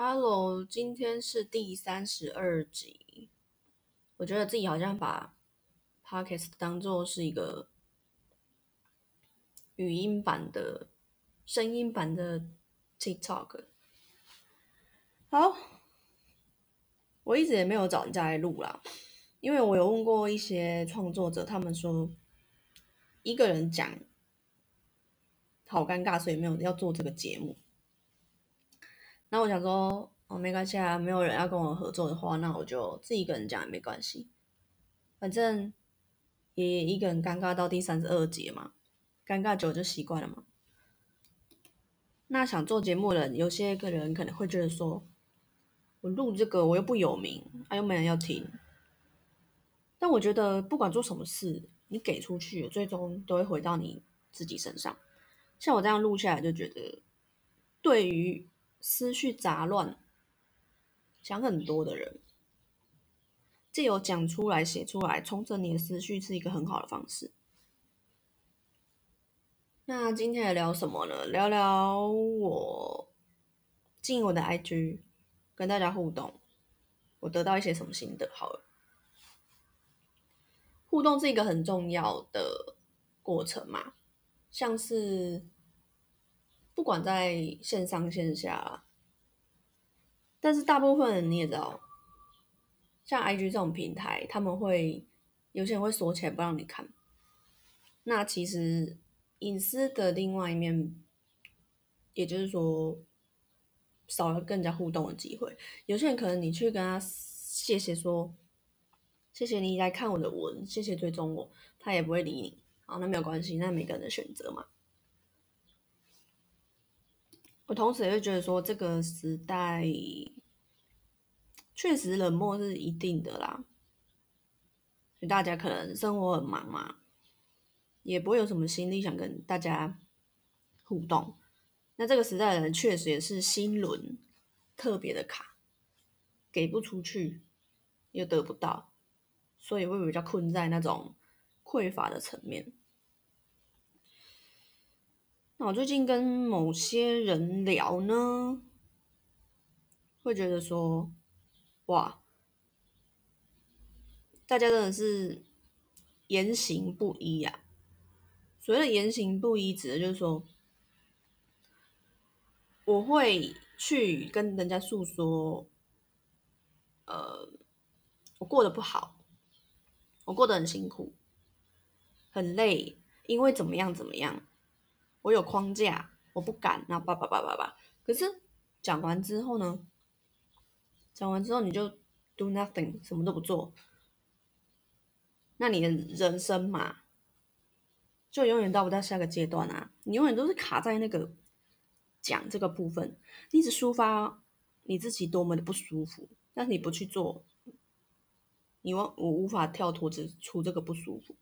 Hello，今天是第三十二集。我觉得自己好像把 Podcast 当做是一个语音版的、声音版的 TikTok。好，我一直也没有找人家来录啦，因为我有问过一些创作者，他们说一个人讲好尴尬，所以没有要做这个节目。那我想说，哦，没关系啊，没有人要跟我合作的话，那我就自己一个人讲也没关系，反正也一个人尴尬到第三十二节嘛，尴尬久就习惯了嘛。那想做节目的人，有些个人可能会觉得说，我录这个我又不有名，啊又没人要听。但我觉得不管做什么事，你给出去，最终都会回到你自己身上。像我这样录下来，就觉得对于。思绪杂乱、想很多的人，借由讲出来、写出来，重整你的思绪，是一个很好的方式。那今天来聊什么呢？聊聊我进我的 IG，跟大家互动，我得到一些什么心得？好了，互动是一个很重要的过程嘛，像是。不管在线上线下，但是大部分人你也知道，像 IG 这种平台，他们会有些人会锁起来不让你看。那其实隐私的另外一面，也就是说少了更加互动的机会。有些人可能你去跟他谢谢说，谢谢你来看我的文，谢谢追踪我，他也不会理你。好，那没有关系，那每个人的选择嘛。我同时也会觉得说，这个时代确实冷漠是一定的啦。就大家可能生活很忙嘛，也不会有什么心力想跟大家互动。那这个时代的人确实也是心轮特别的卡，给不出去又得不到，所以会比较困在那种匮乏的层面。那我最近跟某些人聊呢，会觉得说，哇，大家真的是言行不一呀。所谓的言行不一，指的就是说，我会去跟人家诉说，呃，我过得不好，我过得很辛苦，很累，因为怎么样怎么样。我有框架，我不敢，那叭叭叭叭叭。可是讲完之后呢？讲完之后你就 do nothing，什么都不做，那你的人生嘛，就永远到不到下个阶段啊！你永远都是卡在那个讲这个部分，一直抒发你自己多么的不舒服，但是你不去做，你我我无法跳脱出这个不舒服。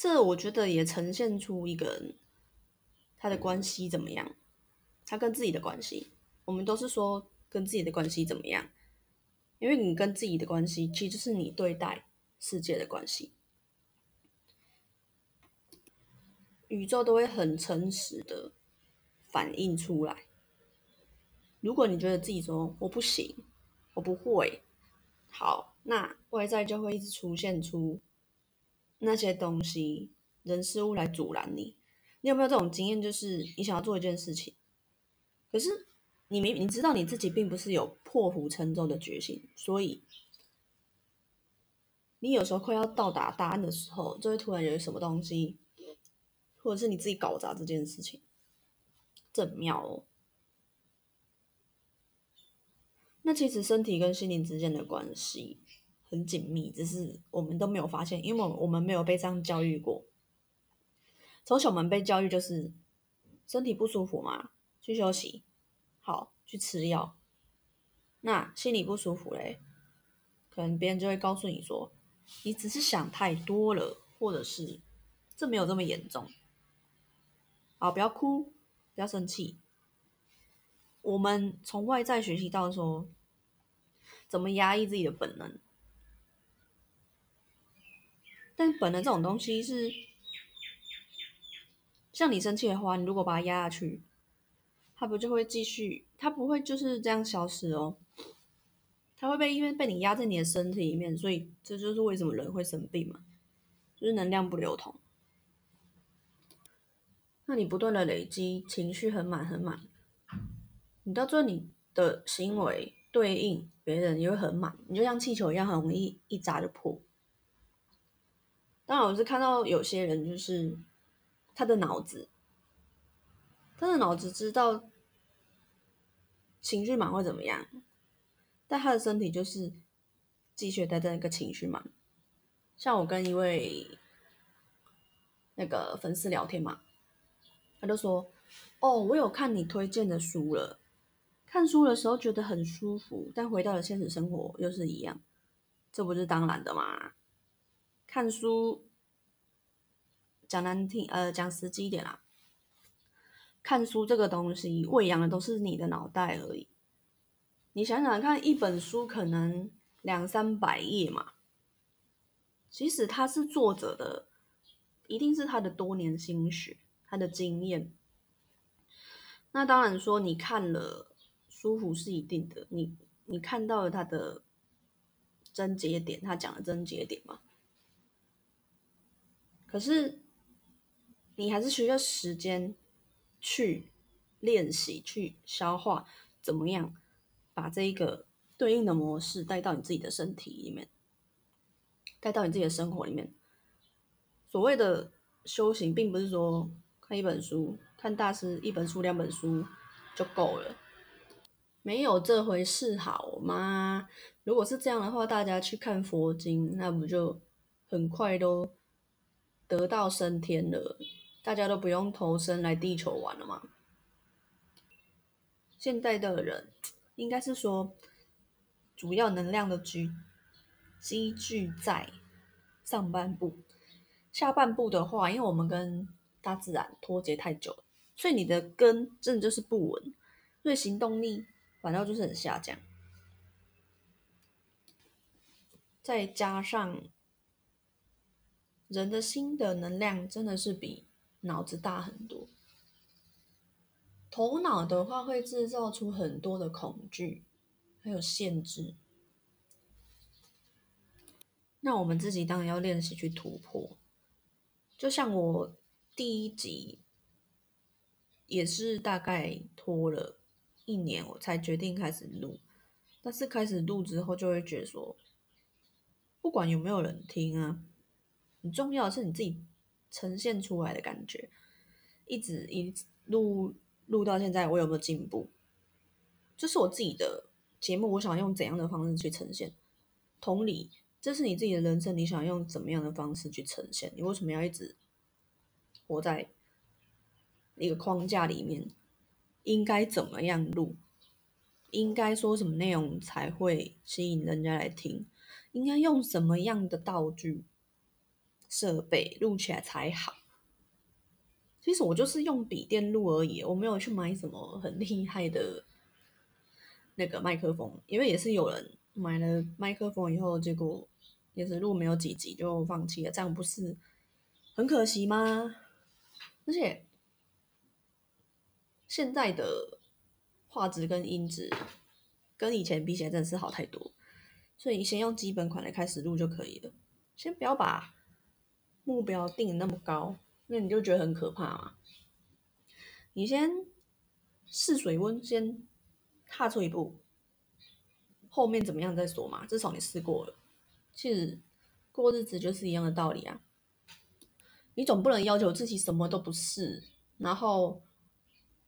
这我觉得也呈现出一个人他的关系怎么样，他跟自己的关系，我们都是说跟自己的关系怎么样，因为你跟自己的关系，其实就是你对待世界的关系，宇宙都会很诚实的反映出来。如果你觉得自己说我不行，我不会，好，那外在就会一直出现出。那些东西、人事物来阻拦你，你有没有这种经验？就是你想要做一件事情，可是你明你知道你自己并不是有破釜沉舟的决心，所以你有时候快要到达答案的时候，就会突然有什么东西，或者是你自己搞砸这件事情，这妙哦。那其实身体跟心灵之间的关系。很紧密，只是我们都没有发现，因为我我们没有被这样教育过。从小我们被教育就是身体不舒服嘛，去休息，好去吃药。那心里不舒服嘞，可能别人就会告诉你说，你只是想太多了，或者是这没有这么严重。好，不要哭，不要生气。我们从外在学习到说，怎么压抑自己的本能。但本能这种东西是，像你生气的话，你如果把它压下去，它不就会继续，它不会就是这样消失哦，它会被因为被你压在你的身体里面，所以这就是为什么人会生病嘛，就是能量不流通。那你不断的累积情绪很满很满，你到最后你的行为对应别人也会很满，你就像气球一样，很容易一砸就破。当然，我是看到有些人就是他的脑子。他的脑子知道情绪满会怎么样，但他的身体就是继续待在那个情绪满。像我跟一位那个粉丝聊天嘛，他就说：“哦，我有看你推荐的书了，看书的时候觉得很舒服，但回到了现实生活又是一样，这不是当然的吗？看书讲难听，呃，讲实际一点啦。”看书这个东西，喂养的都是你的脑袋而已。你想想看，一本书可能两三百页嘛，即使他是作者的，一定是他的多年心血，他的经验。那当然说，你看了舒服是一定的，你你看到了他的症结点，他讲的症结点嘛。可是你还是需要时间。去练习，去消化，怎么样把这一个对应的模式带到你自己的身体里面，带到你自己的生活里面。所谓的修行，并不是说看一本书、看大师一本书、两本书就够了，没有这回事，好吗？如果是这样的话，大家去看佛经，那不就很快都得到升天了？大家都不用投身来地球玩了吗？现代的人应该是说，主要能量的积积聚在上半部，下半部的话，因为我们跟大自然脱节太久了，所以你的根真的就是不稳，所以行动力反倒就是很下降。再加上人的心的能量真的是比。脑子大很多，头脑的话会制造出很多的恐惧，还有限制。那我们自己当然要练习去突破。就像我第一集也是大概拖了一年，我才决定开始录。但是开始录之后，就会觉得说，不管有没有人听啊，很重要的是你自己。呈现出来的感觉，一直一录录到现在，我有没有进步？这是我自己的节目，我想用怎样的方式去呈现？同理，这是你自己的人生，你想用怎么样的方式去呈现？你为什么要一直活在一个框架里面？应该怎么样录？应该说什么内容才会吸引人家来听？应该用什么样的道具？设备录起来才好。其实我就是用笔电录而已，我没有去买什么很厉害的那个麦克风，因为也是有人买了麦克风以后，结果也是录没有几集就放弃了，这样不是很可惜吗？而且现在的画质跟音质跟以前比起来真的是好太多，所以先用基本款来开始录就可以了，先不要把。目标定那么高，那你就觉得很可怕嘛？你先试水温，先踏出一步，后面怎么样再说嘛。至少你试过了，其实过日子就是一样的道理啊。你总不能要求自己什么都不试，然后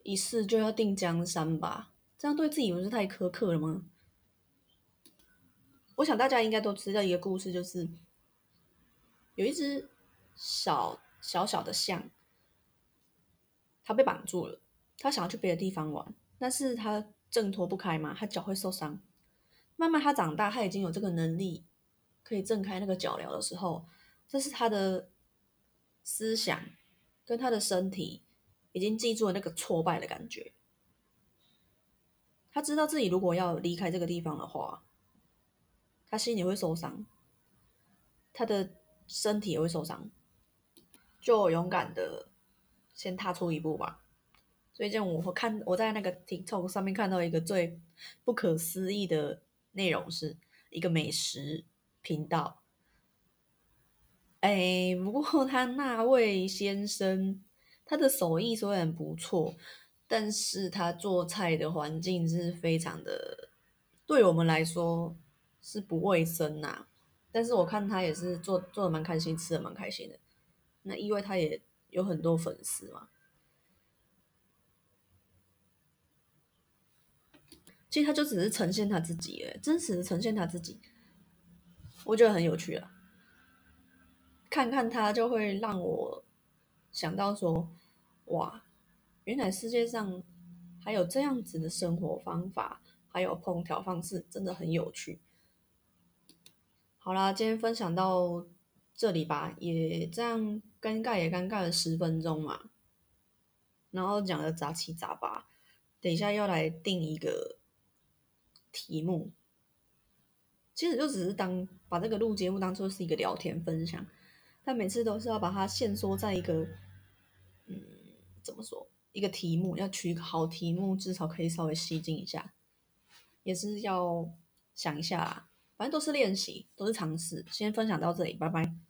一试就要定江山吧？这样对自己不是太苛刻了吗？我想大家应该都知道一个故事，就是有一只。小小小的象，他被绑住了，他想要去别的地方玩，但是他挣脱不开嘛，他脚会受伤。慢慢他长大，他已经有这个能力，可以挣开那个脚镣的时候，这是他的思想跟他的身体已经记住了那个挫败的感觉。他知道自己如果要离开这个地方的话，他心里会受伤，他的身体也会受伤。就勇敢的先踏出一步吧。最近我看我在那个 TikTok 上面看到一个最不可思议的内容，是一个美食频道。哎，不过他那位先生，他的手艺虽然不错，但是他做菜的环境是非常的，对我们来说是不卫生呐。但是我看他也是做做的蛮开心，吃的蛮开心的。那因为他也有很多粉丝嘛。其实他就只是呈现他自己，哎，真实的呈现他自己，我觉得很有趣啊。看看他就会让我想到说，哇，原来世界上还有这样子的生活方法，还有烹调方式，真的很有趣。好啦，今天分享到这里吧，也这样尴尬也尴尬了十分钟嘛，然后讲的杂七杂八，等一下要来定一个。题目其实就只是当把这个录节目当做是一个聊天分享，但每次都是要把它限缩在一个，嗯，怎么说？一个题目要取个好题目，至少可以稍微吸睛一下，也是要想一下啦，反正都是练习，都是尝试。先分享到这里，拜拜。